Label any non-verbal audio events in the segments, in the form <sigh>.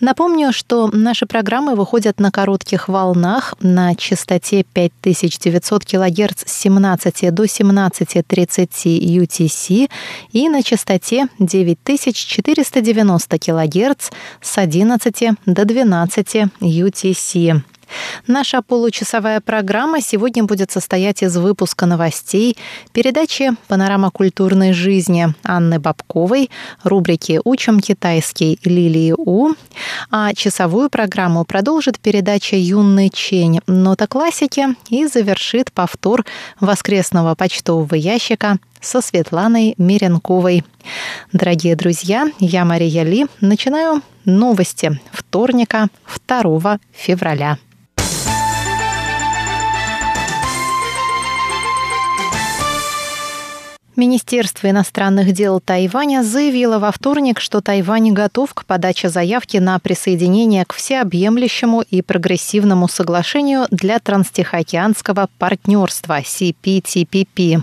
Напомню, что наши программы выходят на коротких волнах на частоте 5900 кГц с 17 до 17.30 UTC и на частоте 9490 кГц с 11 до 12 UTC. Наша получасовая программа сегодня будет состоять из выпуска новостей, передачи «Панорама культурной жизни» Анны Бабковой, рубрики «Учим китайский» Лилии У, а часовую программу продолжит передача «Юный Чень. Нота классики» и завершит повтор воскресного почтового ящика со Светланой Меренковой. Дорогие друзья, я Мария Ли. Начинаю новости вторника 2 февраля. Министерство иностранных дел Тайваня заявило во вторник, что Тайвань готов к подаче заявки на присоединение к всеобъемлющему и прогрессивному соглашению для транстихоокеанского партнерства CPTPP.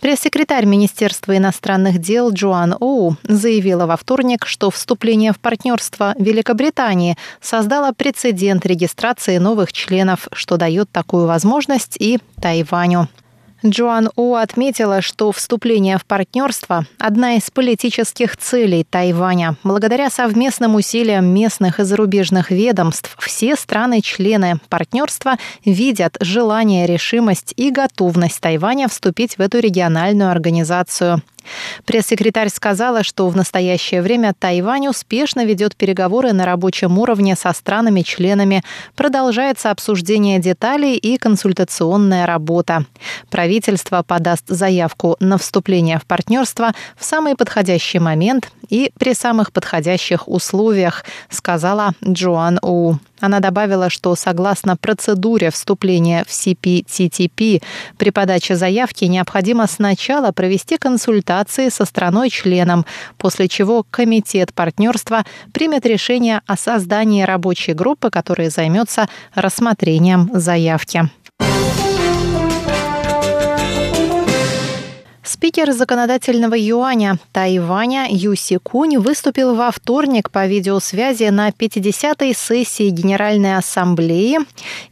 Пресс-секретарь Министерства иностранных дел Джоан Оу заявила во вторник, что вступление в партнерство Великобритании создало прецедент регистрации новых членов, что дает такую возможность и Тайваню. Джоан У отметила, что вступление в партнерство – одна из политических целей Тайваня. Благодаря совместным усилиям местных и зарубежных ведомств все страны-члены партнерства видят желание, решимость и готовность Тайваня вступить в эту региональную организацию. Пресс-секретарь сказала, что в настоящее время Тайвань успешно ведет переговоры на рабочем уровне со странами-членами. Продолжается обсуждение деталей и консультационная работа. Правительство подаст заявку на вступление в партнерство в самый подходящий момент и при самых подходящих условиях, сказала Джоан У. Она добавила, что согласно процедуре вступления в CPTTP при подаче заявки необходимо сначала провести консультации со страной-членом, после чего Комитет партнерства примет решение о создании рабочей группы, которая займется рассмотрением заявки. Спикер законодательного юаня Тайваня Юси Кунь выступил во вторник по видеосвязи на 50-й сессии Генеральной Ассамблеи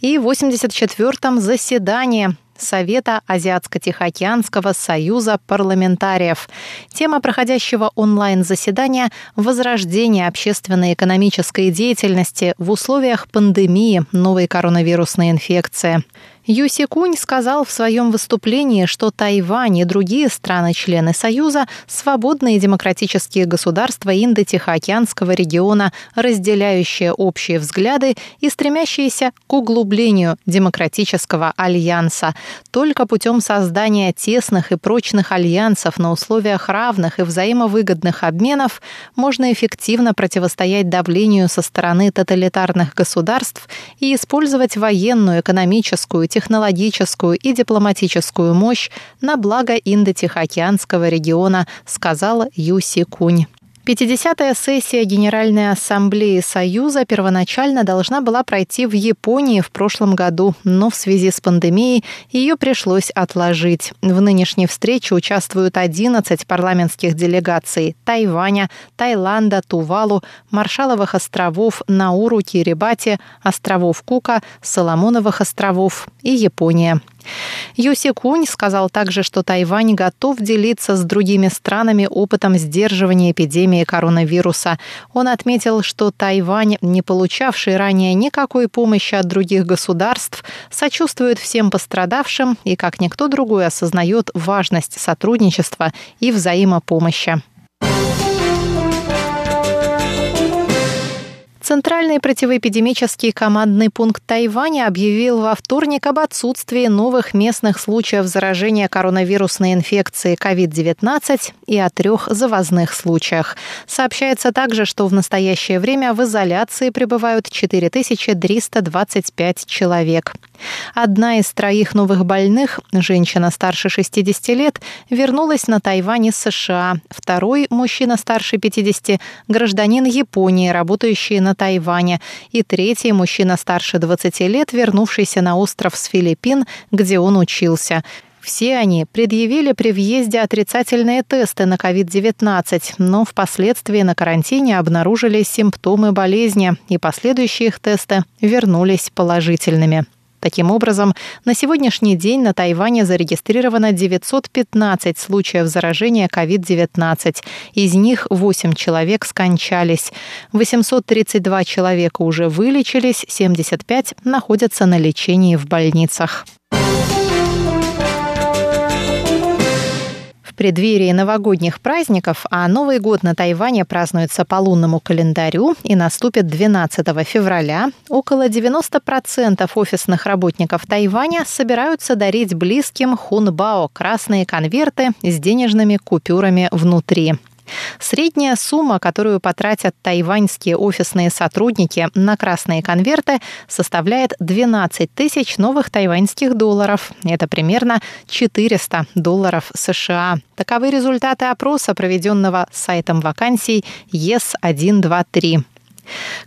и 84-м заседании Совета Азиатско-Тихоокеанского союза парламентариев. Тема проходящего онлайн-заседания – возрождение общественной экономической деятельности в условиях пандемии новой коронавирусной инфекции. Юси Кунь сказал в своем выступлении, что Тайвань и другие страны-члены Союза – свободные демократические государства Индо-Тихоокеанского региона, разделяющие общие взгляды и стремящиеся к углублению демократического альянса. Только путем создания тесных и прочных альянсов на условиях равных и взаимовыгодных обменов можно эффективно противостоять давлению со стороны тоталитарных государств и использовать военную, экономическую, технологическую и дипломатическую мощь на благо Индо-Тихоокеанского региона, сказал Юси Кунь. 50-я сессия Генеральной Ассамблеи Союза первоначально должна была пройти в Японии в прошлом году, но в связи с пандемией ее пришлось отложить. В нынешней встрече участвуют 11 парламентских делегаций Тайваня, Таиланда, Тувалу, Маршаловых островов, Науру, Кирибати, островов Кука, Соломоновых островов и Япония. Юси Кунь сказал также, что Тайвань готов делиться с другими странами опытом сдерживания эпидемии коронавируса. Он отметил, что Тайвань, не получавший ранее никакой помощи от других государств, сочувствует всем пострадавшим и, как никто другой, осознает важность сотрудничества и взаимопомощи. Центральный противоэпидемический командный пункт Тайваня объявил во вторник об отсутствии новых местных случаев заражения коронавирусной инфекцией COVID-19 и о трех завозных случаях. Сообщается также, что в настоящее время в изоляции пребывают 4325 человек. Одна из троих новых больных, женщина старше 60 лет, вернулась на Тайвань из США. Второй, мужчина старше 50, гражданин Японии, работающий на Тайване. И третий, мужчина старше 20 лет, вернувшийся на остров с Филиппин, где он учился. Все они предъявили при въезде отрицательные тесты на COVID-19, но впоследствии на карантине обнаружили симптомы болезни, и последующие их тесты вернулись положительными. Таким образом, на сегодняшний день на Тайване зарегистрировано 915 случаев заражения COVID-19. Из них 8 человек скончались. 832 человека уже вылечились, 75 находятся на лечении в больницах. В преддверии новогодних праздников, а Новый год на Тайване празднуется по лунному календарю и наступит 12 февраля, около 90% офисных работников Тайваня собираются дарить близким хунбао – красные конверты с денежными купюрами внутри. Средняя сумма, которую потратят тайваньские офисные сотрудники на красные конверты, составляет 12 тысяч новых тайваньских долларов. Это примерно 400 долларов США. Таковы результаты опроса, проведенного сайтом вакансий ЕС-123.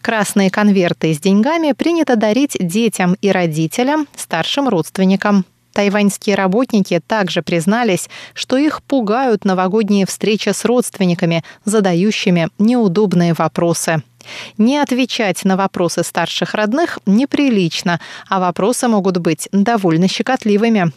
Красные конверты с деньгами принято дарить детям и родителям, старшим родственникам. Тайваньские работники также признались, что их пугают новогодние встречи с родственниками, задающими неудобные вопросы. Не отвечать на вопросы старших родных неприлично, а вопросы могут быть довольно щекотливыми.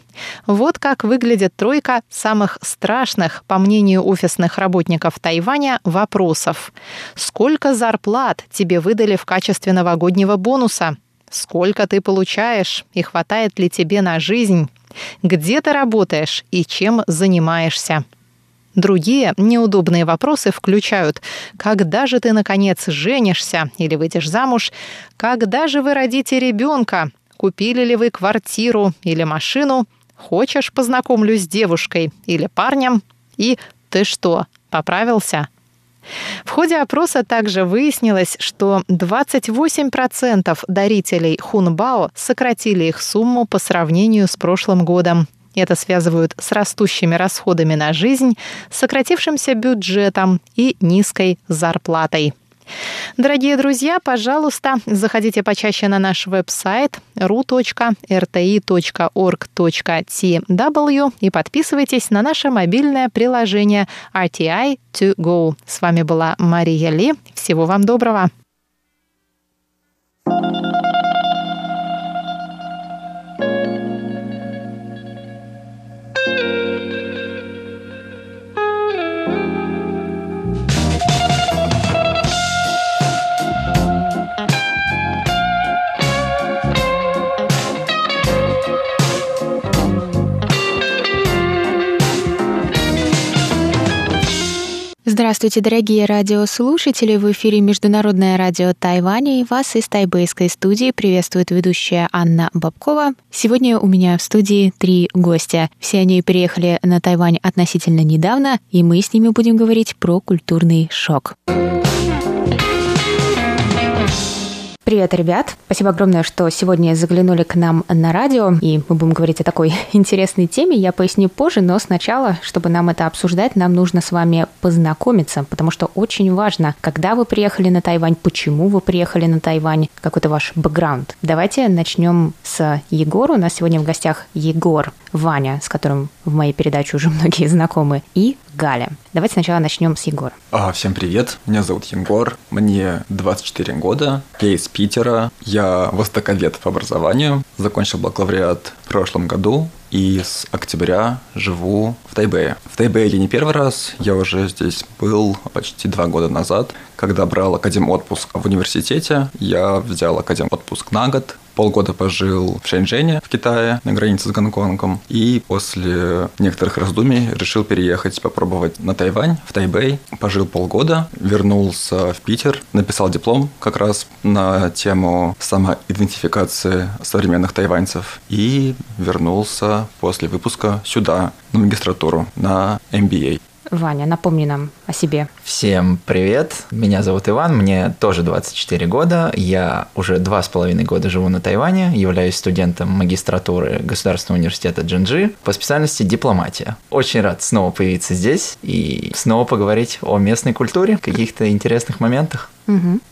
Вот как выглядит тройка самых страшных, по мнению офисных работников Тайваня, вопросов. Сколько зарплат тебе выдали в качестве новогоднего бонуса? Сколько ты получаешь и хватает ли тебе на жизнь? Где ты работаешь и чем занимаешься? Другие неудобные вопросы включают «Когда же ты, наконец, женишься или выйдешь замуж? Когда же вы родите ребенка? Купили ли вы квартиру или машину? Хочешь, познакомлюсь с девушкой или парнем? И ты что, поправился?» В ходе опроса также выяснилось, что 28% дарителей Хунбао сократили их сумму по сравнению с прошлым годом. Это связывают с растущими расходами на жизнь, сократившимся бюджетом и низкой зарплатой. Дорогие друзья, пожалуйста, заходите почаще на наш веб-сайт ru.rti.org.tw и подписывайтесь на наше мобильное приложение RTI To Go. С вами была Мария Ли. Всего вам доброго. Здравствуйте, дорогие радиослушатели! В эфире Международное радио Тайваня и вас из тайбэйской студии приветствует ведущая Анна Бабкова. Сегодня у меня в студии три гостя. Все они переехали на Тайвань относительно недавно, и мы с ними будем говорить про культурный шок. Привет, ребят! Спасибо огромное, что сегодня заглянули к нам на радио, и мы будем говорить о такой <laughs> интересной теме. Я поясню позже, но сначала, чтобы нам это обсуждать, нам нужно с вами познакомиться, потому что очень важно, когда вы приехали на Тайвань, почему вы приехали на Тайвань, какой-то ваш бэкграунд. Давайте начнем с Егора. У нас сегодня в гостях Егор Ваня, с которым в моей передаче уже <laughs> многие знакомы, и Галя. Давайте сначала начнем с Егора. А, всем привет, меня зовут Егор, мне 24 года, я из Питера, я востоковед по образованию, закончил бакалавриат в прошлом году и с октября живу в Тайбэе. В Тайбэе я не первый раз, я уже здесь был почти два года назад, когда брал академ отпуск в университете. Я взял академ отпуск на год, полгода пожил в Шэньчжэне в Китае на границе с Гонконгом. И после некоторых раздумий решил переехать, попробовать на Тайвань, в Тайбэй. Пожил полгода, вернулся в Питер, написал диплом как раз на тему самоидентификации современных тайваньцев и вернулся после выпуска сюда, на магистратуру, на MBA. Ваня, напомни нам о себе. Всем привет, меня зовут Иван, мне тоже 24 года, я уже два с половиной года живу на Тайване, являюсь студентом магистратуры Государственного университета Джинджи по специальности дипломатия. Очень рад снова появиться здесь и снова поговорить о местной культуре, каких-то интересных моментах.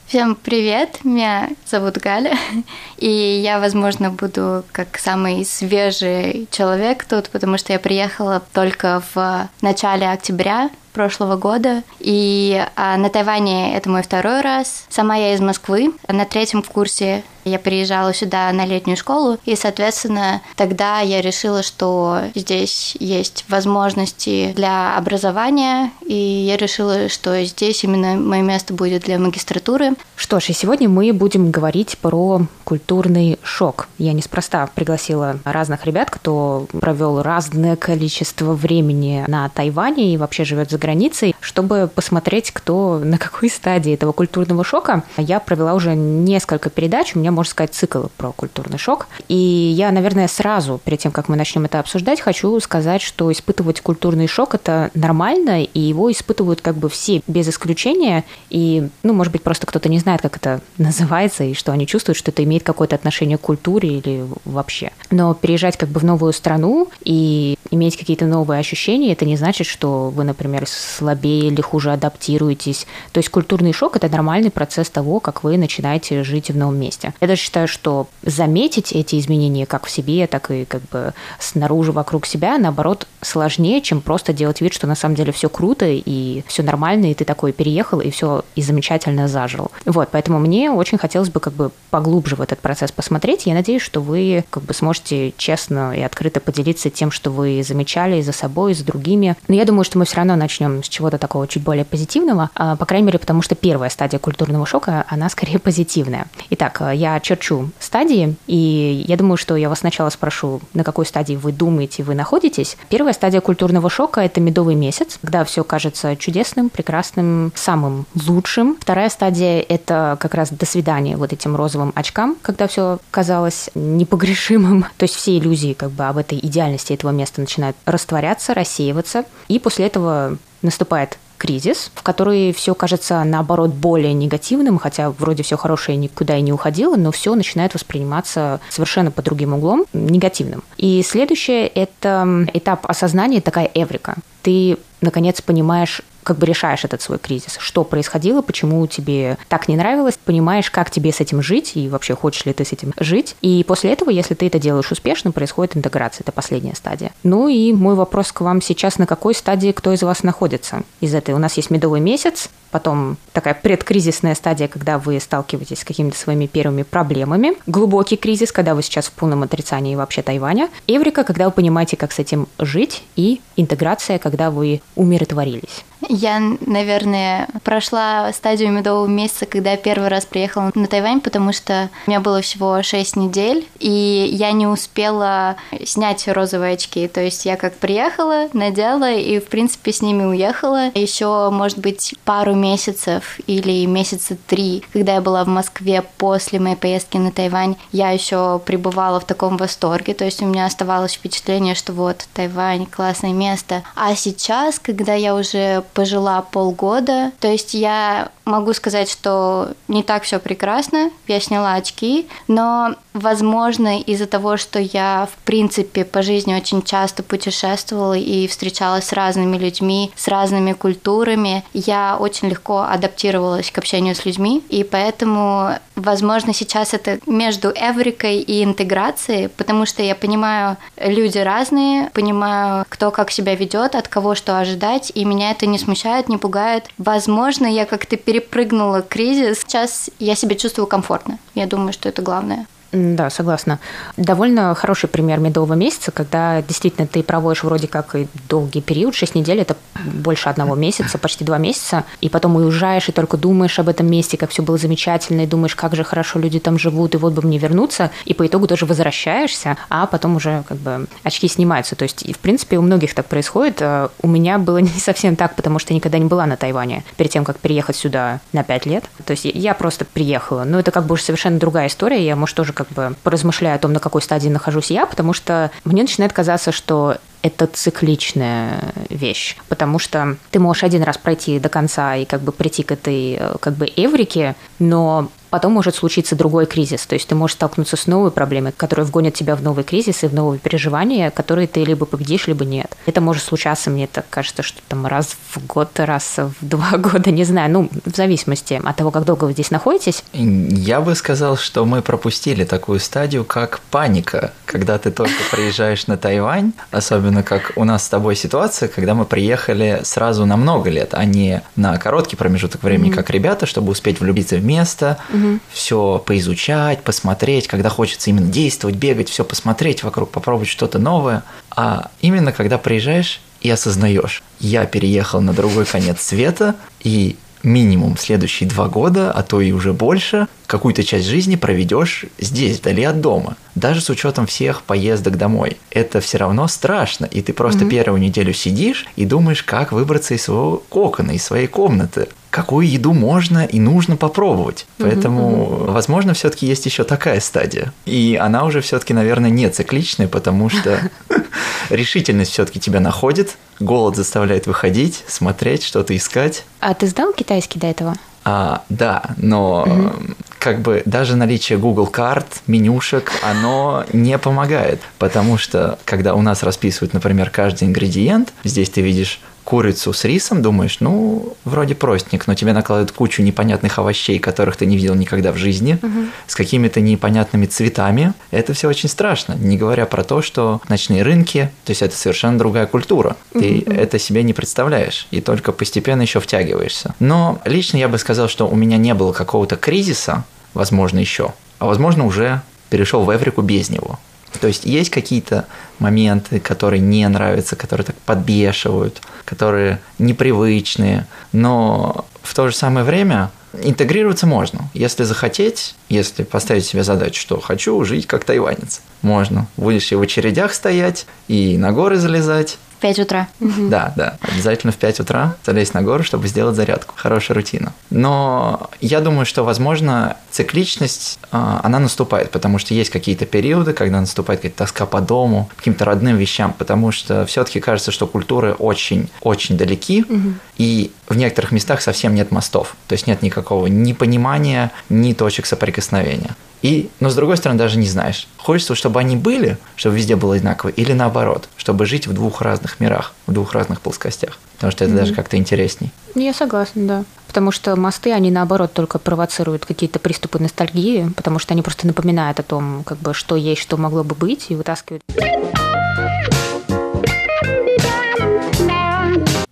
Всем привет, меня зовут Галя, <laughs> и я, возможно, буду как самый свежий человек тут, потому что я приехала только в начале октября прошлого года. И а, на Тайване это мой второй раз. Сама я из Москвы. На третьем курсе я приезжала сюда на летнюю школу, и, соответственно, тогда я решила, что здесь есть возможности для образования, и я решила, что здесь именно мое место будет для магистратуры. Что ж, и сегодня мы будем говорить про культурный шок. Я неспроста пригласила разных ребят, кто провел разное количество времени на Тайване и вообще живет за границей, чтобы посмотреть, кто на какой стадии этого культурного шока. Я провела уже несколько передач, у меня, можно сказать, цикл про культурный шок. И я, наверное, сразу, перед тем, как мы начнем это обсуждать, хочу сказать, что испытывать культурный шок – это нормально, и его испытывают как бы все без исключения. И, ну, может быть, просто кто-то не знает, как это <laughs> называется, и что они чувствуют, что это имеет какое-то отношение к культуре или вообще. Но переезжать как бы в новую страну и иметь какие-то новые ощущения, это не значит, что вы, например, слабее или хуже адаптируетесь. То есть культурный шок – это нормальный процесс того, как вы начинаете жить в новом месте. Даже считаю, что заметить эти изменения как в себе, так и как бы снаружи вокруг себя, наоборот, сложнее, чем просто делать вид, что на самом деле все круто и все нормально, и ты такой переехал, и все и замечательно зажил. Вот, поэтому мне очень хотелось бы как бы поглубже в этот процесс посмотреть. Я надеюсь, что вы как бы сможете честно и открыто поделиться тем, что вы замечали и за собой, и за другими. Но я думаю, что мы все равно начнем с чего-то такого чуть более позитивного, а, по крайней мере, потому что первая стадия культурного шока, она скорее позитивная. Итак, я черчу стадии, и я думаю, что я вас сначала спрошу, на какой стадии вы думаете, вы находитесь. Первая стадия культурного шока – это медовый месяц, когда все кажется чудесным, прекрасным, самым лучшим. Вторая стадия – это как раз до свидания вот этим розовым очкам, когда все казалось непогрешимым. <laughs> То есть все иллюзии как бы об этой идеальности этого места начинают растворяться, рассеиваться. И после этого наступает кризис, в который все кажется, наоборот, более негативным, хотя вроде все хорошее никуда и не уходило, но все начинает восприниматься совершенно по другим углом, негативным. И следующее – это этап осознания, такая эврика. Ты, наконец, понимаешь, как бы решаешь этот свой кризис. Что происходило, почему тебе так не нравилось, понимаешь, как тебе с этим жить и вообще хочешь ли ты с этим жить. И после этого, если ты это делаешь успешно, происходит интеграция. Это последняя стадия. Ну и мой вопрос к вам сейчас, на какой стадии кто из вас находится из этой? У нас есть медовый месяц, потом такая предкризисная стадия, когда вы сталкиваетесь с какими-то своими первыми проблемами, глубокий кризис, когда вы сейчас в полном отрицании вообще Тайваня, эврика, когда вы понимаете, как с этим жить, и интеграция, когда вы умиротворились. Я, наверное, прошла стадию медового месяца, когда я первый раз приехала на Тайвань, потому что у меня было всего 6 недель, и я не успела снять розовые очки. То есть я как приехала, надела и, в принципе, с ними уехала. Еще, может быть, пару месяцев или месяца три, когда я была в Москве после моей поездки на Тайвань, я еще пребывала в таком восторге. То есть у меня оставалось впечатление, что вот Тайвань классное место. А сейчас, когда я уже пожила полгода. То есть я могу сказать, что не так все прекрасно. Я сняла очки, но, возможно, из-за того, что я, в принципе, по жизни очень часто путешествовала и встречалась с разными людьми, с разными культурами, я очень легко адаптировалась к общению с людьми, и поэтому, возможно, сейчас это между эврикой и интеграцией, потому что я понимаю, люди разные, понимаю, кто как себя ведет, от кого что ожидать, и меня это не смущает, не пугает. Возможно, я как-то перепрыгнула кризис. Сейчас я себя чувствую комфортно. Я думаю, что это главное. Да, согласна. Довольно хороший пример медового месяца, когда действительно ты проводишь вроде как и долгий период, 6 недель, это больше одного месяца, почти два месяца, и потом уезжаешь и только думаешь об этом месте, как все было замечательно, и думаешь, как же хорошо люди там живут, и вот бы мне вернуться, и по итогу тоже возвращаешься, а потом уже как бы очки снимаются. То есть, в принципе, у многих так происходит. А у меня было <laughs> не совсем так, потому что я никогда не была на Тайване перед тем, как переехать сюда на 5 лет. То есть я просто приехала. Но это как бы уже совершенно другая история. Я, может, тоже как бы поразмышляю о том, на какой стадии нахожусь я, потому что мне начинает казаться, что это цикличная вещь, потому что ты можешь один раз пройти до конца и как бы прийти к этой э, как бы эврике, но потом может случиться другой кризис. То есть ты можешь столкнуться с новой проблемой, которая вгонит тебя в новый кризис и в новые переживания, которые ты либо победишь, либо нет. Это может случаться, мне так кажется, что там раз в год, раз в <laughs> два года, не знаю, ну, в зависимости от того, как долго вы здесь находитесь. Я бы сказал, что мы пропустили такую стадию, как паника, когда ты только приезжаешь на Тайвань, особенно как у нас с тобой ситуация, когда мы приехали сразу на много лет, а не на короткий промежуток времени, mm-hmm. как ребята, чтобы успеть влюбиться в место, угу. все поизучать, посмотреть, когда хочется именно действовать, бегать, все посмотреть вокруг, попробовать что-то новое. А именно когда приезжаешь и осознаешь, я переехал на другой конец света, и минимум следующие два года, а то и уже больше, какую-то часть жизни проведешь здесь, вдали от дома. Даже с учетом всех поездок домой. Это все равно страшно, и ты просто mm-hmm. первую неделю сидишь и думаешь, как выбраться из своего кокона, из своей комнаты какую еду можно и нужно попробовать. Поэтому, mm-hmm. возможно, все-таки есть еще такая стадия. И она уже все-таки, наверное, не цикличная, потому что <laughs> решительность все-таки тебя находит, голод заставляет выходить, смотреть, что-то искать. А ты сдал китайский до этого? А, да, но угу. как бы даже наличие Google карт, менюшек, оно не помогает, потому что когда у нас расписывают, например, каждый ингредиент, здесь ты видишь курицу с рисом, думаешь, ну, вроде простенько, но тебе накладывают кучу непонятных овощей, которых ты не видел никогда в жизни, угу. с какими-то непонятными цветами. Это все очень страшно, не говоря про то, что ночные рынки, то есть это совершенно другая культура. Ты угу. это себе не представляешь, и только постепенно еще втягиваешься. Но лично я бы сказал, что у меня не было какого-то кризиса, возможно, еще, а возможно, уже перешел в Эврику без него. То есть есть какие-то моменты, которые не нравятся, которые так подбешивают, которые непривычные, но в то же самое время интегрироваться можно. Если захотеть, если поставить себе задачу, что хочу жить как тайванец, можно. Будешь и в очередях стоять, и на горы залезать, в 5 утра. Да, да. Обязательно в 5 утра залезть на гору, чтобы сделать зарядку. Хорошая рутина. Но я думаю, что, возможно, цикличность, а, она наступает, потому что есть какие-то периоды, когда наступает какая-то тоска по дому, каким-то родным вещам, потому что все-таки кажется, что культуры очень-очень далеки, угу. и в некоторых местах совсем нет мостов. То есть нет никакого ни понимания, ни точек соприкосновения. И, но с другой стороны, даже не знаешь. Хочется, чтобы они были, чтобы везде было одинаково, или наоборот, чтобы жить в двух разных мирах, в двух разных плоскостях. Потому что это mm-hmm. даже как-то интересней. Я согласна, да. Потому что мосты, они наоборот только провоцируют какие-то приступы ностальгии, потому что они просто напоминают о том, как бы, что есть, что могло бы быть, и вытаскивают.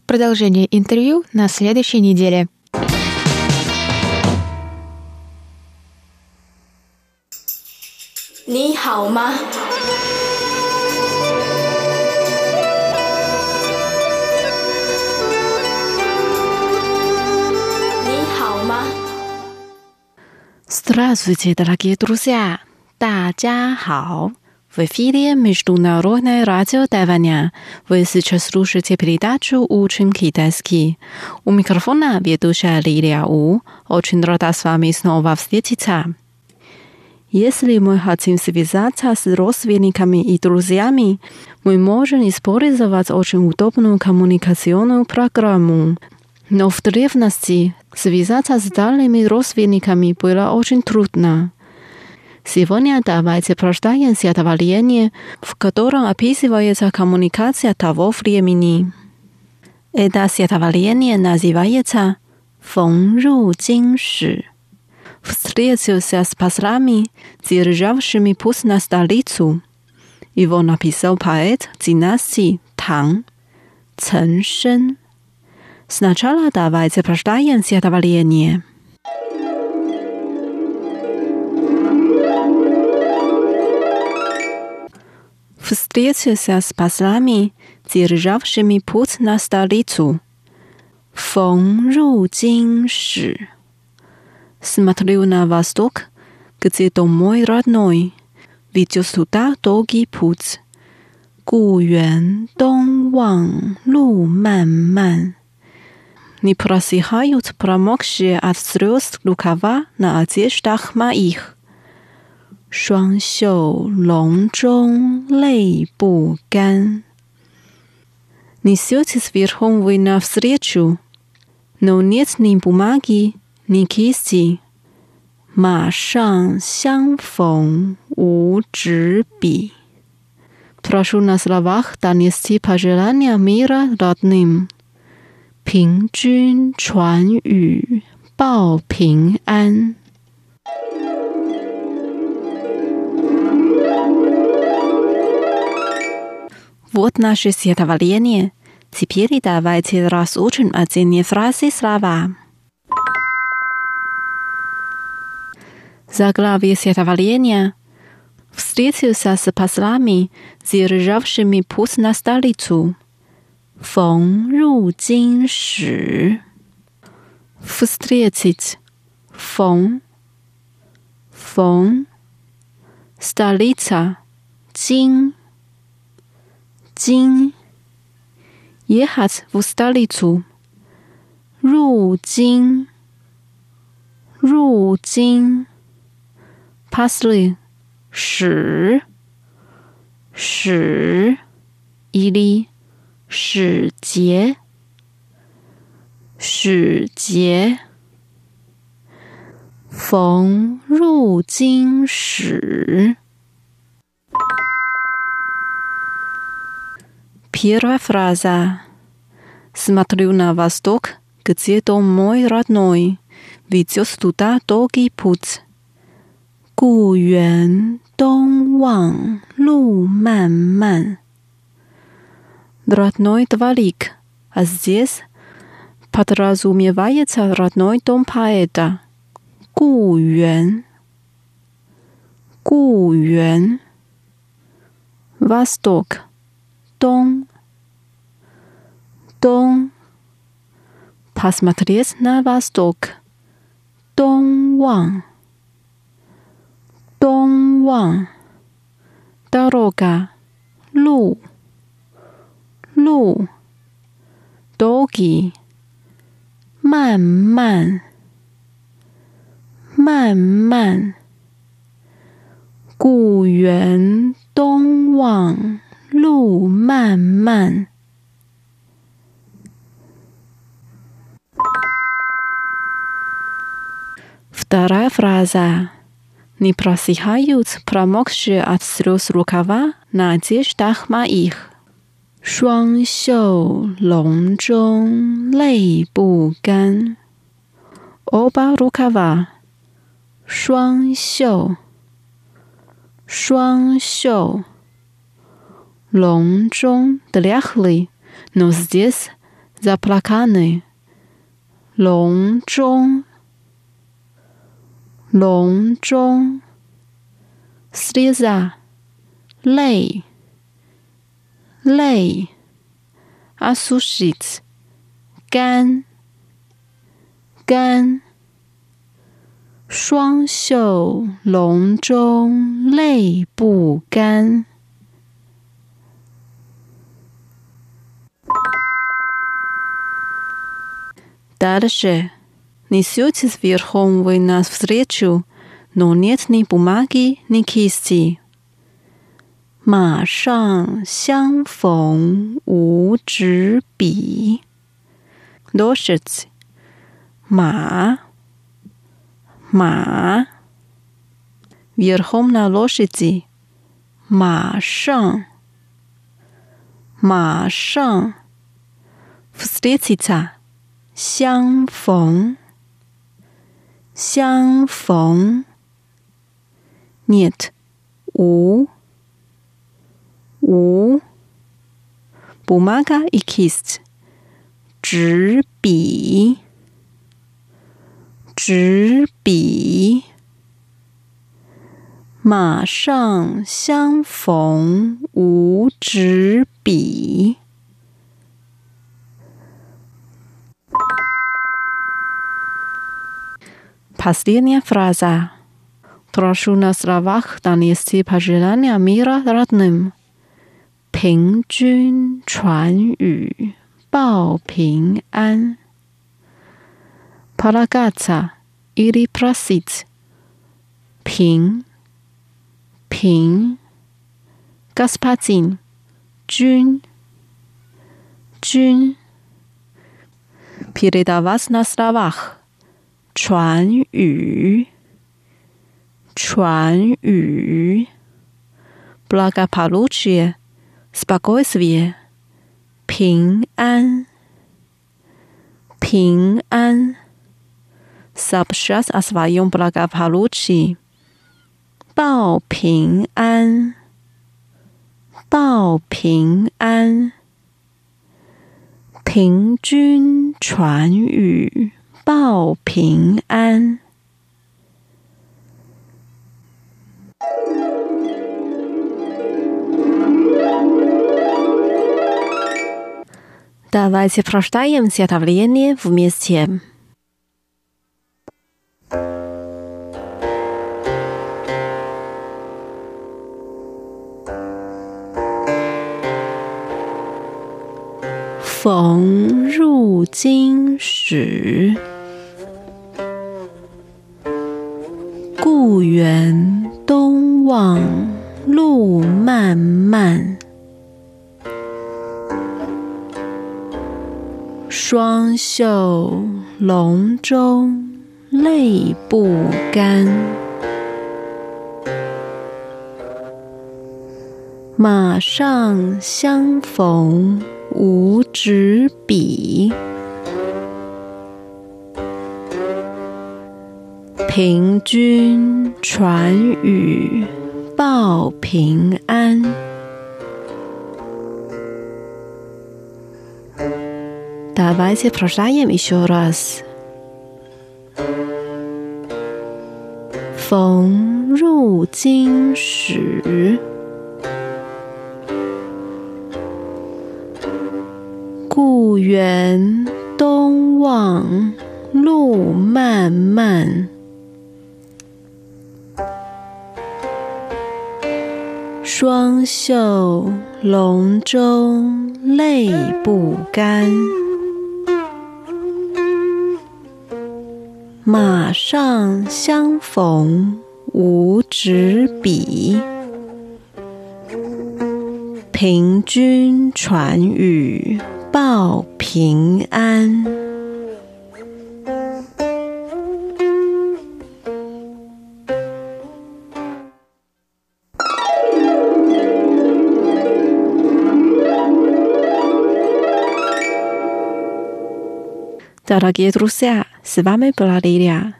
Продолжение интервью на следующей неделе. 你好吗？你好吗？Здравствуйте, дорогие друзья! 大家好! в эфире Международное радио Тайваня. Вы сейчас слушаете передачу «Учим китайский». У микрофона ведущая Лилия У. Очень рада с вами снова встретиться. Если мы хотим связаться с родственниками и друзьями, мы можем использовать очень удобную коммуникационную программу. Но в древности связаться с дальними родственниками было очень трудно. Сегодня давайте прочитаем стихотворение, в котором описывается коммуникация того времени. Это стихотворение называется «Фэн ру Jin Shi» встретился с послами, державшими путь на столицу. Его написал поэт династии Тang, Цэн. Сначала давайте прочитаем стихотворение. встретился с послами, державшими путь на столицу. Фон Ру Джин Смотрю на восток, где домой родной, ведет сюда долгий путь. Гу Юэн Дон Ван Лу Ман Ман. Не просыхают промокшие от слез рукава на одеждах моих. 双袖笼中泪不干。Несетесь верхом вы навстречу, но нет ни бумаги, ни кисти. 马上相逢无纸笔。Прошу на словах донести пожелания мира родным. 平均传语报平安。 Вот наше стихотворение. Теперь давайте разучим отдельные фразы слова. Заглавие стихотворения встретился с послами, державшими путь на столицу. Фон ру джин ши. Встретить. Фон. Фон. Столица. Джин. 经。也哈斯福斯达利族入京，入京，pasli。使。使。伊犁使节。使节，逢入京。使 Первая фраза. Смотрю на восток, где дом мой родной, ведет туда долгий путь. 故园东望路漫漫。родной дворик, а здесь подразумевается родной дом поэта. 故园，故园，Восток， 东，东，посмотреть на восток，东望，东望，дорога，路。路，doggy，慢慢，慢慢，故园东望 路漫漫。Вторая фраза. Не просыхают промокшие от слез рукава на одеждах моих. 双袖笼中泪不干。Oba rukava，双袖，双袖， 笼中的 liakli nosdis zaplakane，笼中，笼中 sliza 泪，泪 asushit 干，干。双袖笼中泪不干。Дальше. Несетесь верхом вы нас встречу, но нет ни бумаги, ни кисти. 马上相逢无纸笔。Лошадь，马，马。Верхом на лошади，马上，马上。Встретиться， 相逢，相逢。Нет，无。无，бумага и кисть，纸笔，纸笔 马上相逢无纸笔。 Последняя фраза. Прошу на словах донести пожелания мира родным. 平均传语报平安。Полагаться или просить. 平平 господин 君君 передавать на словах 传语传语 благополучие спокойствие 平安平安 сообщать о своем благополучии 报平安，报平安，平均传语 报平安。Давайте прочитаем стихотворение вместе. 逢入京时， 故园东望路漫漫，双袖龙钟泪不干，马上相逢。无纸笔，平均传语报平安。Давайте прочитаем еще раз。逢入京时。故园东望路漫漫， 双袖龙钟泪不干。马上相逢无纸笔，凭君传语。报平安。Дорогие друзья, с вами была Лилия.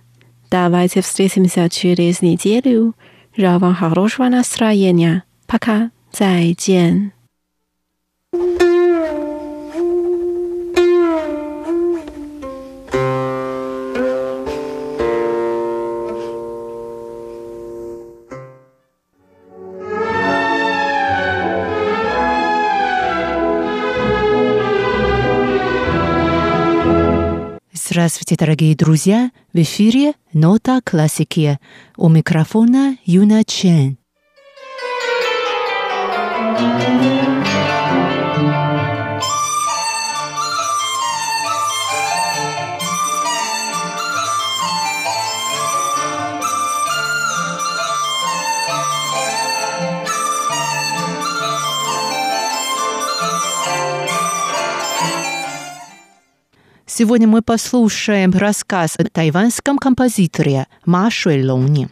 Давайте встретимся через неделю. Желаю вам хорошего настроения. Пока. 再见。Здравствуйте, дорогие друзья! В эфире «Нота классики». У микрофона Юна Чен. Сегодня мы послушаем рассказ о тайванском композиторе Ма Шуэлоне.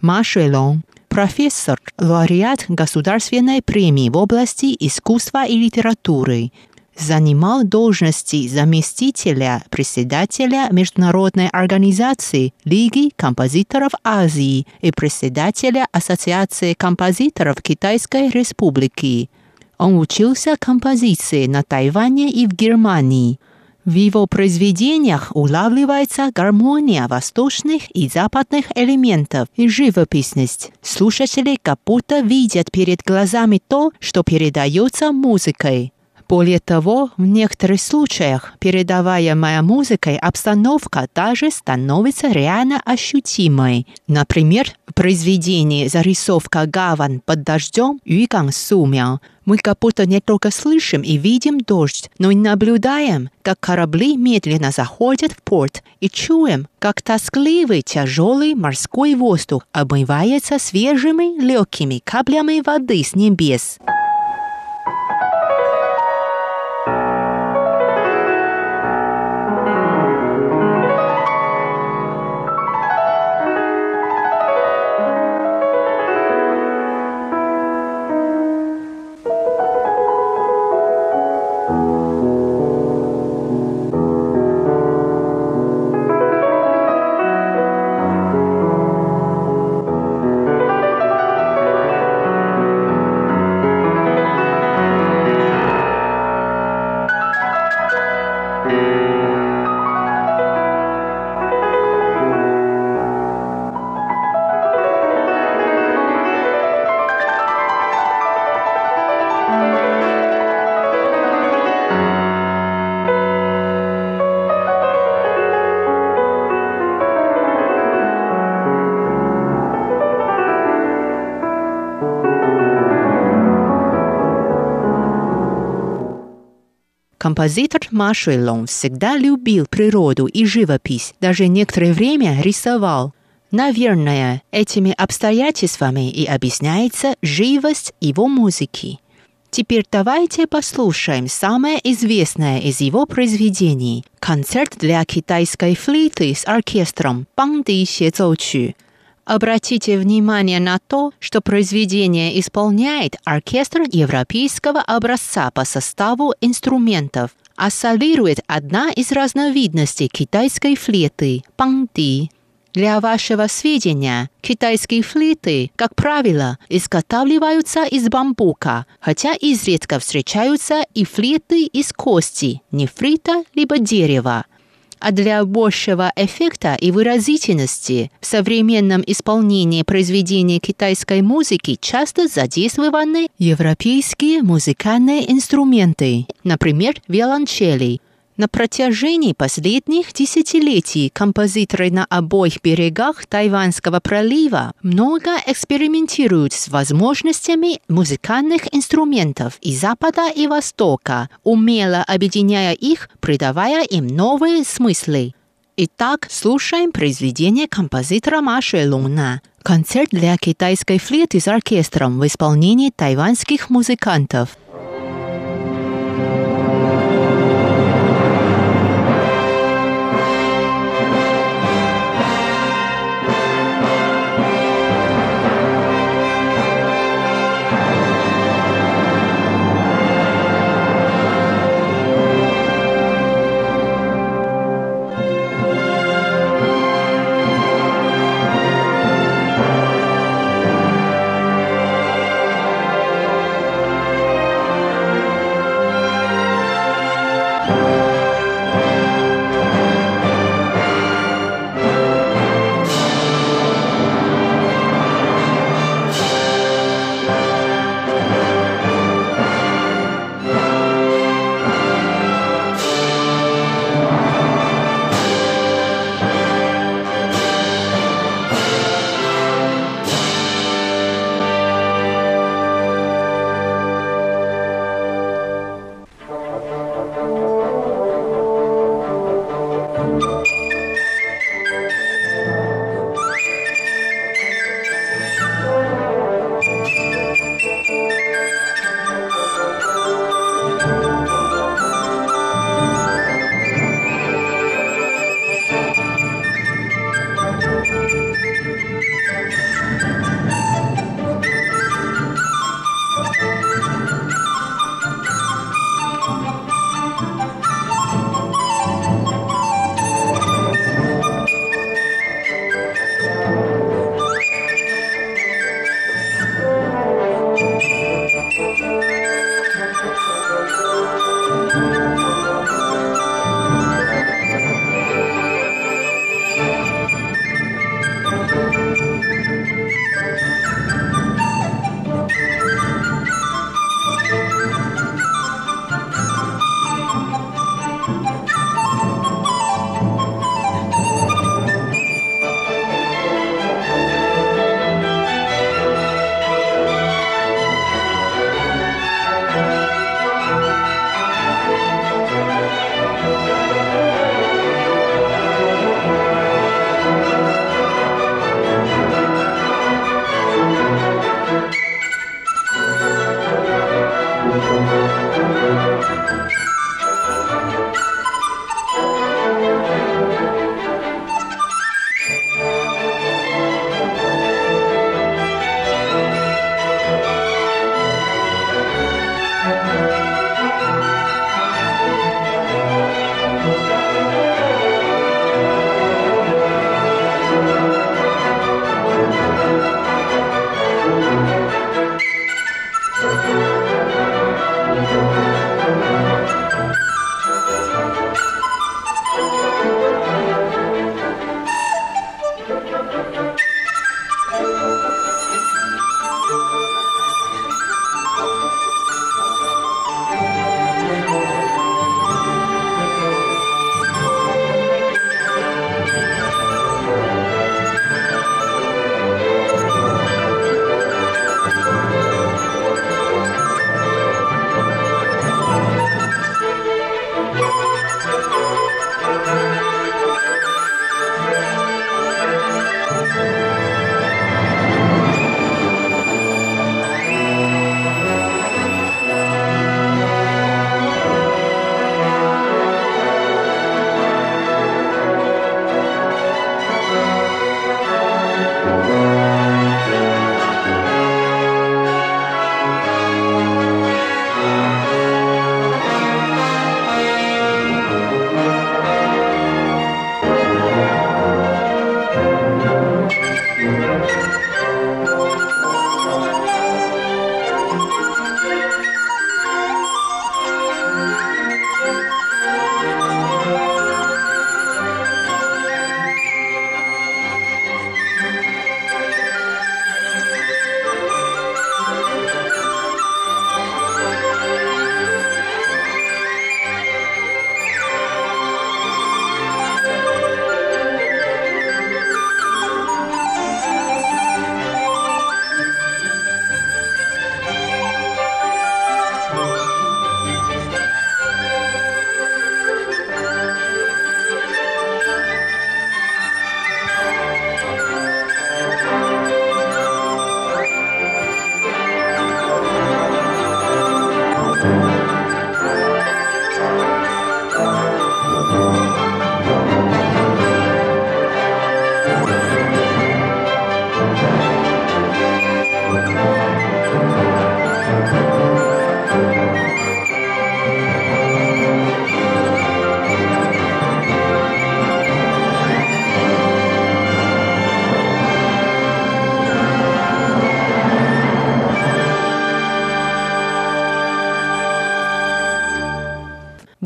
Ма Шуэлон – профессор, лауреат Государственной премии в области искусства и литературы, занимал должности заместителя председателя Международной организации Лиги композиторов Азии и председателя Ассоциации композиторов Китайской Республики. Он учился композиции на Тайване и в Германии – В его произведениях улавливается гармония восточных и западных элементов и живописность. Слушатели как будто видят перед глазами то, что передается музыкой. Более того, в некоторых случаях передаваемая музыкой обстановка даже становится реально ощутимой. Например, в произведении «Зарисовка гавань под дождем» Юган Сумяо мы как будто не только слышим и видим дождь, но и наблюдаем, как корабли медленно заходят в порт и чуем, как тоскливый тяжелый морской воздух обмывается свежими легкими каплями воды с небес. Композитор Ма Шуэлong всегда любил природу и живопись, даже некоторое время рисовал. Наверное, этими обстоятельствами и объясняется живость его музыки. Теперь давайте послушаем самое известное из его произведений – концерт для китайской флейты с оркестром «Бангди Xie Обратите внимание на то, что произведение исполняет оркестр европейского образца по составу инструментов, а солирует одна из разновидностей китайской флейты – панди. Для вашего сведения, китайские флейты, как правило, изготавливаются из бамбука, хотя изредка встречаются и флейты из кости, нефрита либо дерева а для большего эффекта и выразительности в современном исполнении произведений китайской музыки часто задействованы европейские музыкальные инструменты, например, виолончели – на протяжении последних десятилетий композиторы на обоих берегах Тайванского пролива много экспериментируют с возможностями музыкальных инструментов и Запада и Востока, умело объединяя их, придавая им новые смыслы. Итак, слушаем произведение композитора Маши Луна «Концерт для китайской флейты с оркестром» в исполнении тайванских музыкантов –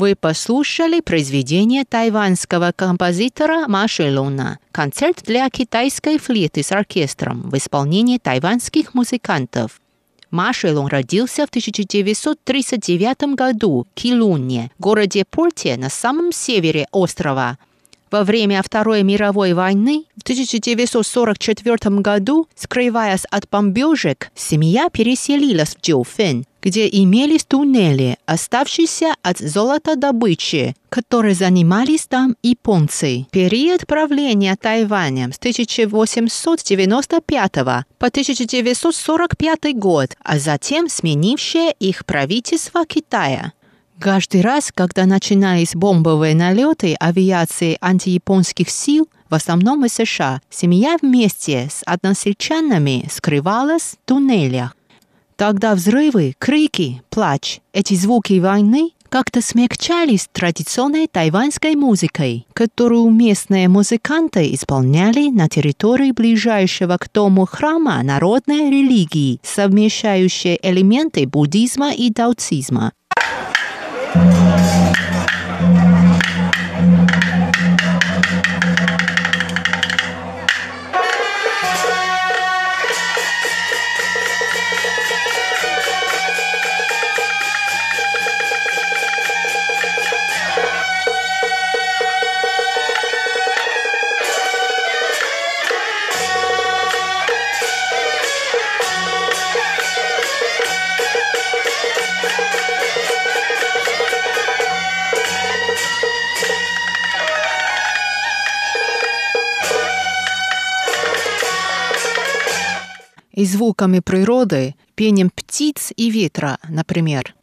Вы послушали произведение тайванского композитора Маши Луна «Концерт для китайской флейты с оркестром» в исполнении тайванских музыкантов. Машелон родился в 1939 году в Килуне, городе Порте на самом севере острова. Во время Второй мировой войны в 1944 году, скрываясь от бомбежек, семья переселилась в Джоуфен, где имелись туннели, оставшиеся от золотодобычи, которые занимались там японцы. Период правления Тайваня с 1895 по 1945 год, а затем сменившее их правительство Китая. Каждый раз, когда начинались бомбовые налеты авиации антияпонских сил, в основном из США, семья вместе с односельчанами скрывалась в туннелях. Тогда взрывы, крики, плач, эти звуки войны как-то смягчались традиционной тайваньской музыкой, которую местные музыканты исполняли на территории ближайшего к дому храма народной религии, совмещающей элементы буддизма и даоцизма. И звуками природы, пением птиц и ветра, например.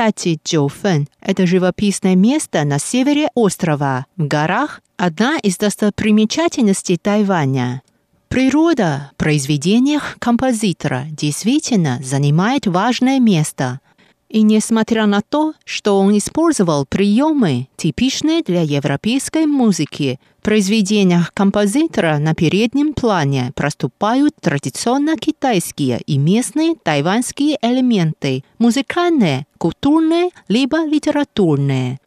Кстати, Джоуфен – это живописное место на севере острова, в горах, одна из достопримечательностей Тайваня. Природа в произведениях композитора действительно занимает важное место. И несмотря на то, что он использовал приемы, типичные для европейской музыки, в произведениях композитора на переднем плане проступают традиционно китайские и местные тайваньские элементы, музыкальные, культурные либо литературные.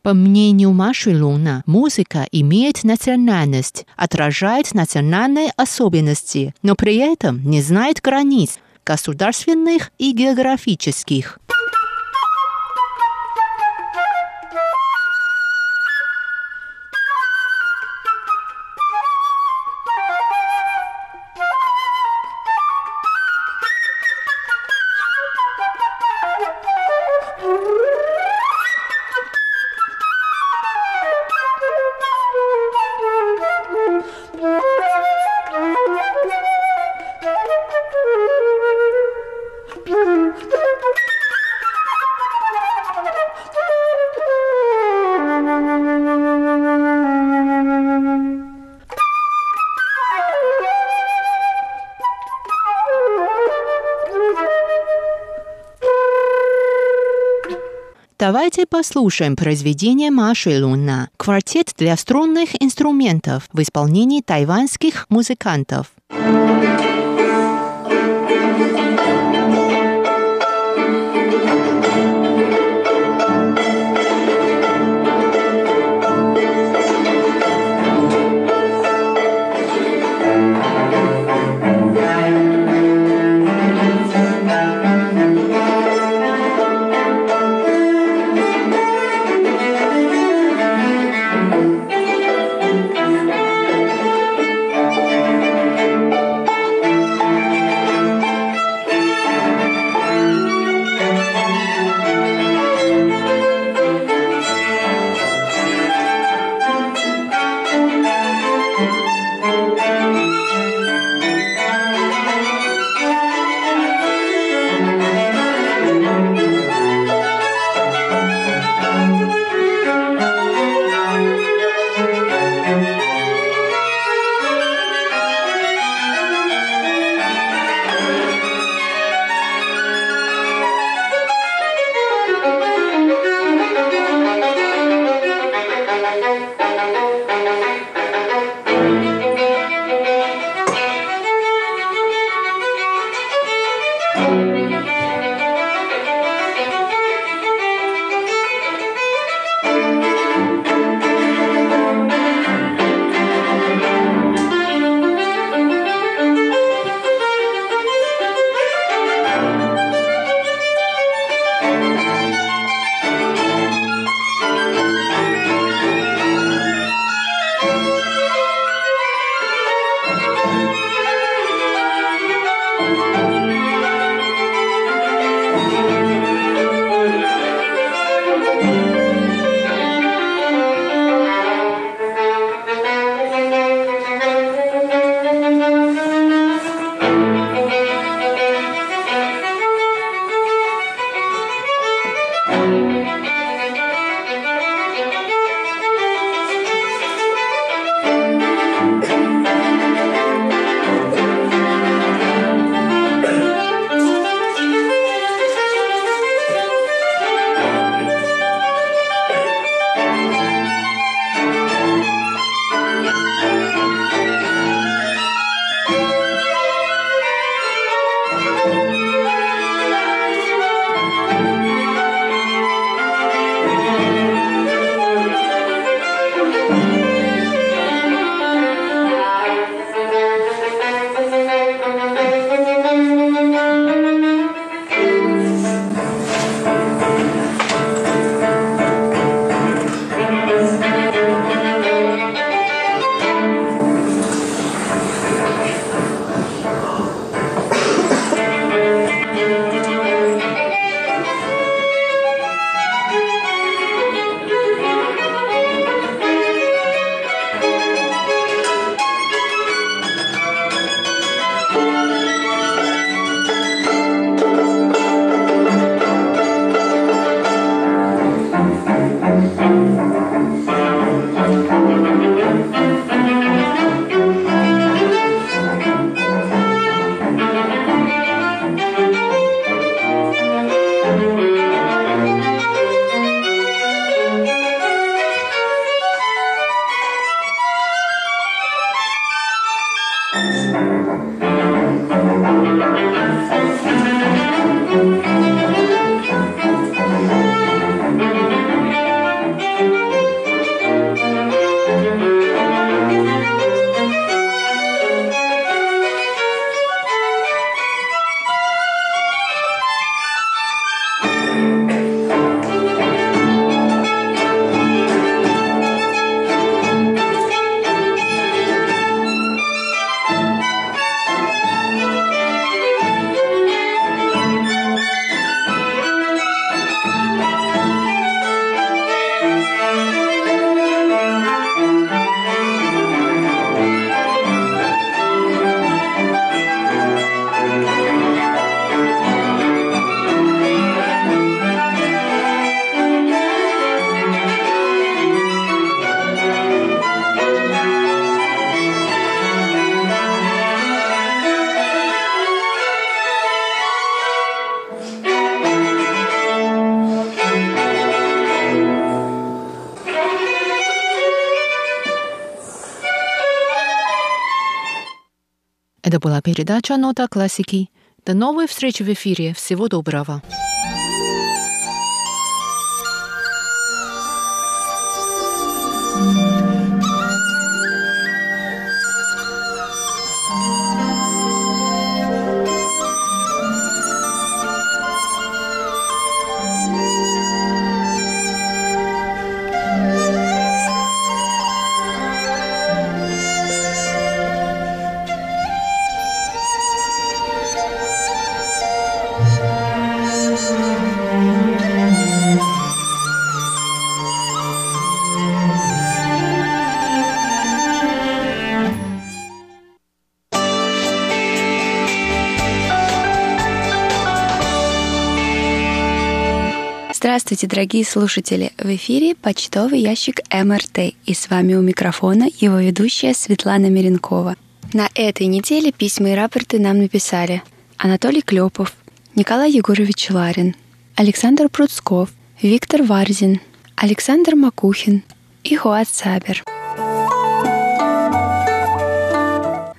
По мнению Маши Луна, музыка имеет национальность, отражает национальные особенности, но при этом не знает границ государственных и географических. Давайте послушаем произведение Маши Луна «Квартет для струнных инструментов» в исполнении тайваньских музыкантов. Это была передача «Нота классики». До новой встречи в эфире. Всего доброго. Здравствуйте, дорогие слушатели! В эфире почтовый ящик МРТ, и с вами у микрофона его ведущая Светлана Миренкова. На этой неделе письма и рапорты нам написали Анатолий Клепов, Николай Егорович Ларин, Александр Пруцков, Виктор Варзин, Александр Макухин и Хуат Сабер.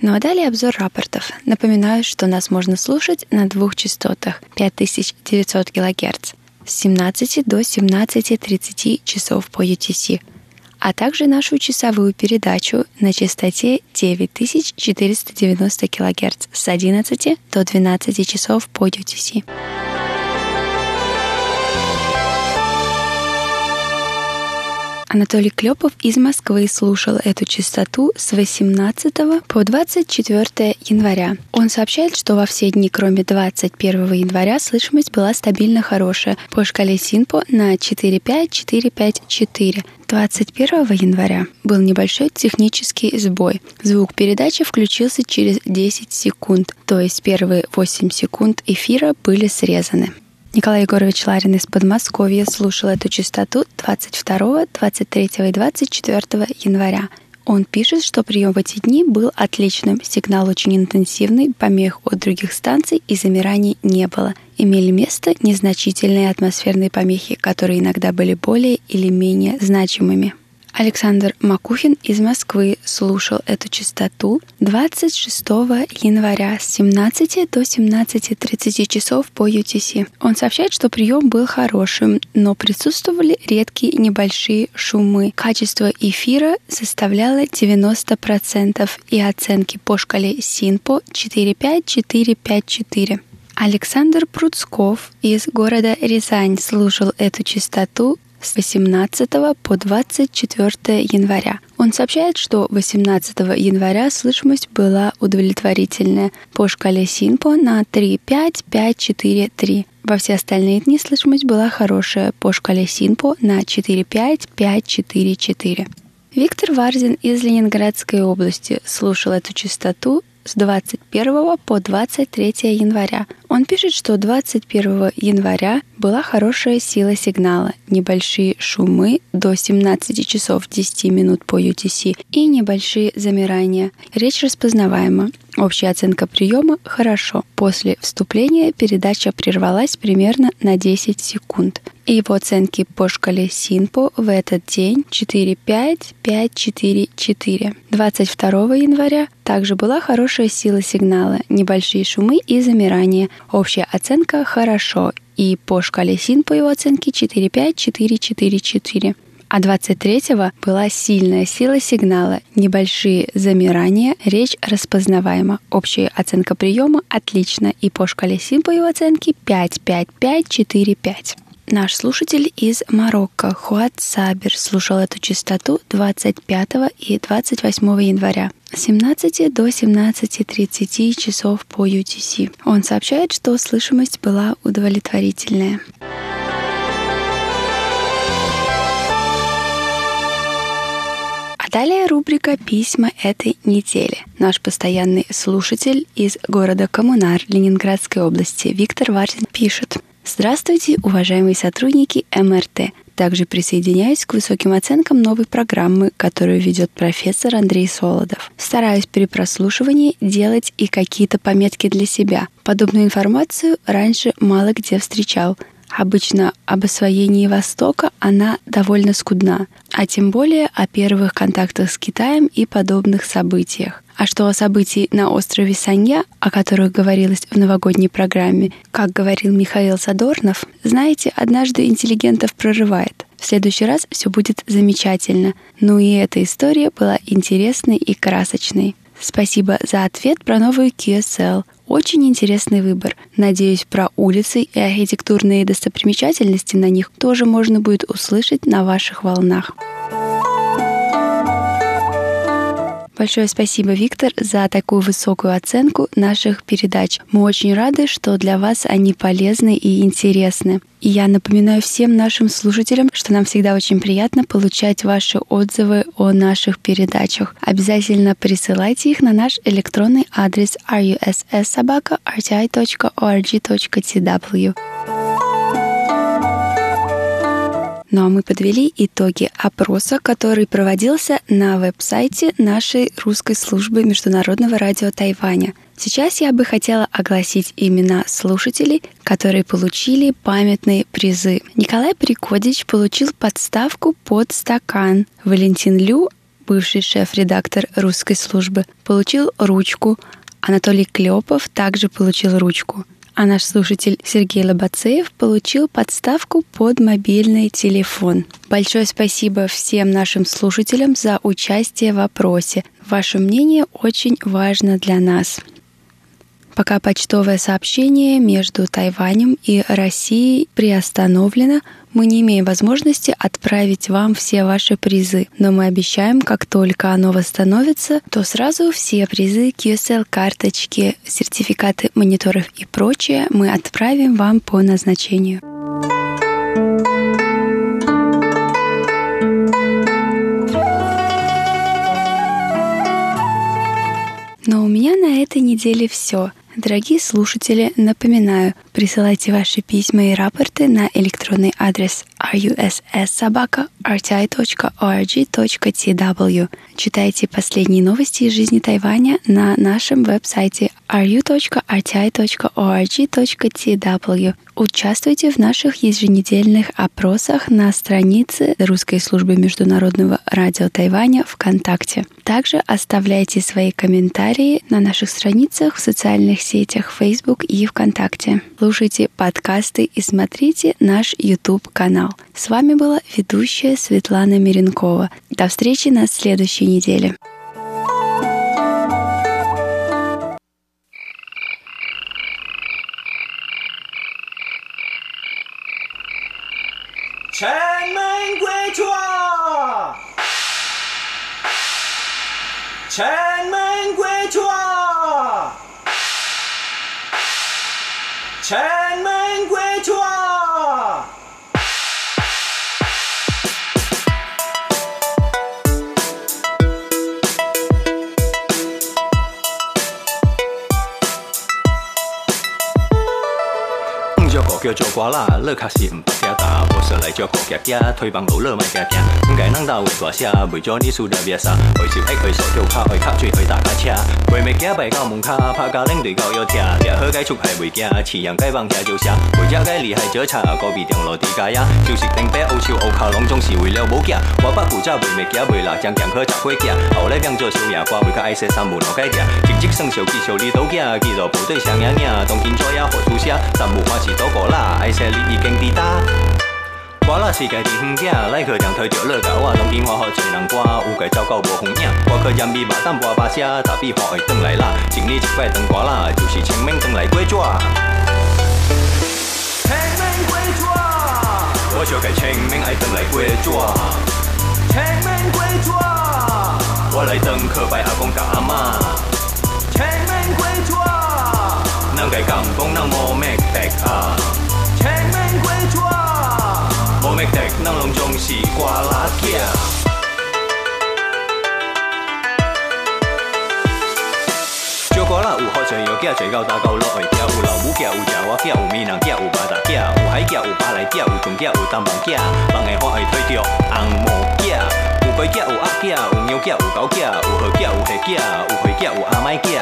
Ну а далее обзор рапортов. Напоминаю, что нас можно слушать на двух частотах 5900 кГц с 17 до 17.30 часов по UTC, а также нашу часовую передачу на частоте 9490 кГц с 11 до 12 часов по UTC. Анатолий Клепов из Москвы слушал эту частоту с 18 по 24 января. Он сообщает, что во все дни, кроме 21 января, слышимость была стабильно хорошая по шкале Синпо на 45454. 21 января был небольшой технический сбой. Звук передачи включился через 10 секунд, то есть первые 8 секунд эфира были срезаны. Николай Егорович Ларин из Подмосковья слушал эту частоту 22, 23 и 24 января. Он пишет, что прием в эти дни был отличным, сигнал очень интенсивный, помех от других станций и замираний не было. Имели место незначительные атмосферные помехи, которые иногда были более или менее значимыми. Александр Макухин из Москвы слушал эту частоту 26 января с 17 до 17.30 часов по UTC. Он сообщает, что прием был хорошим, но присутствовали редкие небольшие шумы. Качество эфира составляло 90% и оценки по шкале СИНПО 45454. Александр Пруцков из города Рязань слушал эту частоту с 18 по 24 января. Он сообщает, что 18 января слышимость была удовлетворительная по шкале Синпо на 3,5-5-4-3. Во все остальные дни слышимость была хорошая по шкале Синпо на 4,5-5-4-4. Виктор Варзин из Ленинградской области слушал эту частоту с 21 по 23 января. Он пишет, что 21 января была хорошая сила сигнала, небольшие шумы до 17 часов 10 минут по UTC и небольшие замирания. Речь распознаваема. Общая оценка приема – хорошо. После вступления передача прервалась примерно на 10 секунд. И его оценки по шкале СИНПО в этот день 4-5, 5-4-4. 22 января также была хорошая сила сигнала, небольшие шумы и замирания. Общая оценка «хорошо» и по шкале СИН по его оценке 4-5, 4-4-4 а 23-го была сильная сила сигнала, небольшие замирания, речь распознаваема. Общая оценка приема отлично, и по шкале СИМ по его оценке 5, 5, 5, 4, 5. Наш слушатель из Марокко, Хуат Сабер, слушал эту частоту 25 и 28 января с 17 до 17.30 часов по UTC. Он сообщает, что слышимость была удовлетворительная. Далее рубрика «Письма этой недели». Наш постоянный слушатель из города Коммунар Ленинградской области Виктор Варзин пишет. Здравствуйте, уважаемые сотрудники МРТ. Также присоединяюсь к высоким оценкам новой программы, которую ведет профессор Андрей Солодов. Стараюсь при прослушивании делать и какие-то пометки для себя. Подобную информацию раньше мало где встречал – Обычно об освоении Востока она довольно скудна, а тем более о первых контактах с Китаем и подобных событиях. А что о событии на острове Санья, о которых говорилось в новогодней программе, как говорил Михаил Задорнов, знаете, однажды интеллигентов прорывает. В следующий раз все будет замечательно. Ну и эта история была интересной и красочной. Спасибо за ответ про новую QSL. Очень интересный выбор. Надеюсь, про улицы и архитектурные достопримечательности на них тоже можно будет услышать на ваших волнах. Большое спасибо, Виктор, за такую высокую оценку наших передач. Мы очень рады, что для вас они полезны и интересны. И я напоминаю всем нашим слушателям, что нам всегда очень приятно получать ваши отзывы о наших передачах. Обязательно присылайте их на наш электронный адрес russsobaka.rti.org.tw. Ну а мы подвели итоги опроса, который проводился на веб-сайте нашей русской службы Международного радио Тайваня. Сейчас я бы хотела огласить имена слушателей, которые получили памятные призы. Николай Прикодич получил подставку под стакан. Валентин Лю, бывший шеф-редактор русской службы, получил ручку. Анатолий Клепов также получил ручку а наш слушатель Сергей Лобацеев получил подставку под мобильный телефон. Большое спасибо всем нашим слушателям за участие в опросе. Ваше мнение очень важно для нас. Пока почтовое сообщение между Тайванем и Россией приостановлено, мы не имеем возможности отправить вам все ваши призы, но мы обещаем, как только оно восстановится, то сразу все призы, QSL, карточки, сертификаты мониторов и прочее мы отправим вам по назначению. Но у меня на этой неделе все. Дорогие слушатели, напоминаю, присылайте ваши письма и рапорты на электронный адрес russsobaka.rti.org.tw. Читайте последние новости из жизни Тайваня на нашем веб-сайте ru.rti.org.tw. Участвуйте в наших еженедельных опросах на странице Русской службы Международного радио Тайваня ВКонтакте. Также оставляйте свои комментарии на наших страницах в социальных сетях Facebook и ВКонтакте слушайте подкасты и смотрите наш YouTube-канал. С вами была ведущая Светлана Миренкова. До встречи на следующей неделе. Changmen Gui Chua! 城门归去叫做瓜啦，乐是西唔白打，我是来做狗夹夹，推帮老乐卖家夹，唔该能到我大下，为叫你输得别傻，会笑爱开锁就卡会卡追会打卡车，为咩夹白到门卡，拍家领队搞要听，夹好该出牌为惊，吃羊该放下就声，为家该厉害就查，哥壁顶落地家呀，就是顶白欧超欧卡拢总是为了无夹，我把古早为咩夹为啦，将强去拆开夹，后来变做小夜瓜，为个爱三步脑该夹，直接生锈气小你都夹，记得部队响呀呀，当今朝呀火速下，三无花气都过。啦，爱说你已经抵达。我啦是家己远镜，来去两推着乐高，我当今花好做人歌，有该糟糕无风影。我去严密马蛋播把声，大比花会转来啦，一年一摆当歌啦，就是清明转来过纸。清明过纸，我就该清明爱转来过纸。清明过纸，我来登去拜阿公甲阿妈。 南港港风南无咩特啊，千面鬼庄无咩特色，南龙中是瓜拉嘉。少个人有好彩，有囝，找到大狗落去囝，有老母囝，有阿华，有闽南，有马达，有海囝，有巴来囝，有船囝，有淡饭囝，望会欢喜，睇着红毛。với kia ủ ác kia ủ nhiều kia có cáo kia ủ hở kia ủ hề kia ủ hề kia ủ à mai kia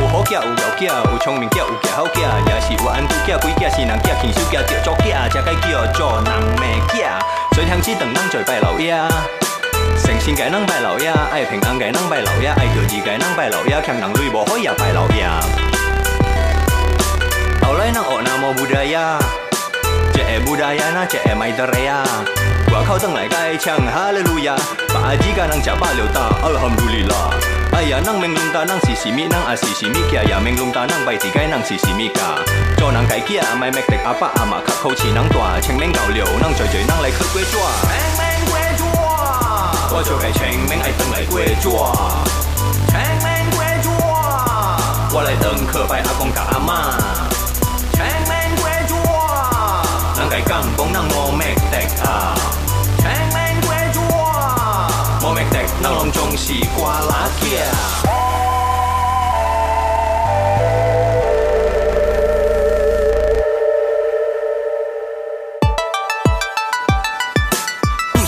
ủ hố kia ủ gạo kia ủ trong mình kia ủ kia hậu kia giá chỉ ủ anh tu kia quý kia xì nắng kia khỉnh siêu kia tiểu cho kia, chả cái kia cho nàng mẹ kia. Rồi thằng chi tầng năng trời bài lão ya. Thành xin cái năng bài lão ya, ai bình an cái năng bài lão ya, ai cửa gì cái năng bài lão ya kèm nắng lui bỏ hối ya bài lão ya. Tao lấy năng ổn nam mô budaya trẻ budaya na trẻ mai dare ya. 话靠上来该唱哈利路亚，把阿吉噶能吃饱了哒，阿哈姆里啦。哎呀，能明龙达能是什么？能阿是什么？呀呀，明龙达能拜地该能是什么？噶，做能家阿麦麦阿爸阿妈靠口气能大，清明搞了能嘴来去归住。清明归，我就该清明爱登来归住。清明归，我来登客拜阿公噶阿妈。清明归住，能该干工能我麦的啊。那拢总是歌拉囝。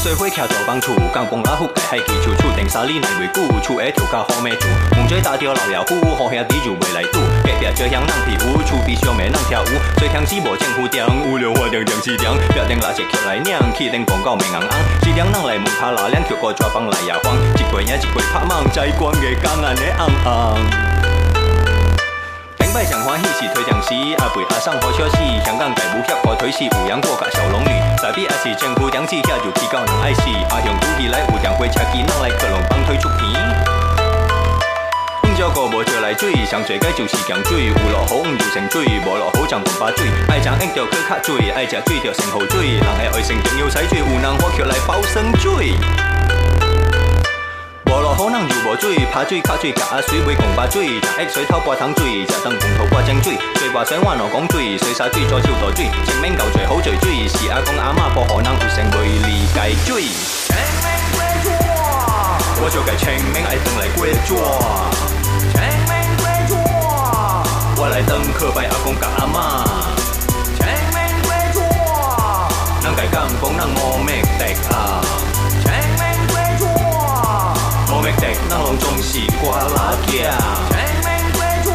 水会徛左帮厝，刚崩拉虎盖海基础，顶沙里来维固，厝下土卡好美土，红嘴打掉老妖虎，好兄弟就未来。隔壁这乡人皮肤，厝边小妹人跳舞，最听是无政府店，有料花店店是店，别定垃圾捡来酿，起顶广告面红红，是店人来门口拉两条个抓帮来也慌，一过也一过拍忙，在关个江安的红红。顶摆上欢喜是推荐时，阿伯阿送好消息，香港大武协和推是有阳国甲小龙女，再比也是政府电子遐就去到人爱死，阿向土地来有电火车机，人来克隆帮推出片。照个无招来水，上最该就是强水。有落好就成水，无落好像干把水。爱争硬就去卡水，爱食水就成好水。人爱爱成琼要彩水，有人喝却来包生水。无落好人就无追，拍水卡水夹啊水袂干把水。人爱水头挂糖水，吃灯饭头挂浆水。水花水碗我讲水，水沙水左烧在追。清明到最好在水，是阿公阿妈不可人活成美理解水。清明过节，我就该清明爱生来过节。我来等去拜阿公甲阿妈。清明过纸，人该感公人莫觅敌啊。清明过纸，莫觅敌，人拢总是瓜拉囝。清明过纸，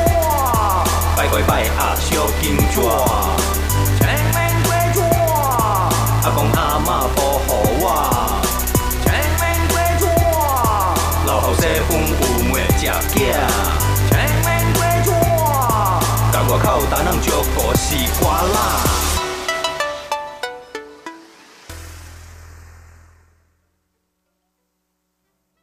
拜过拜阿小金纸。清明过纸，阿公阿妈口袋能装个西瓜啦。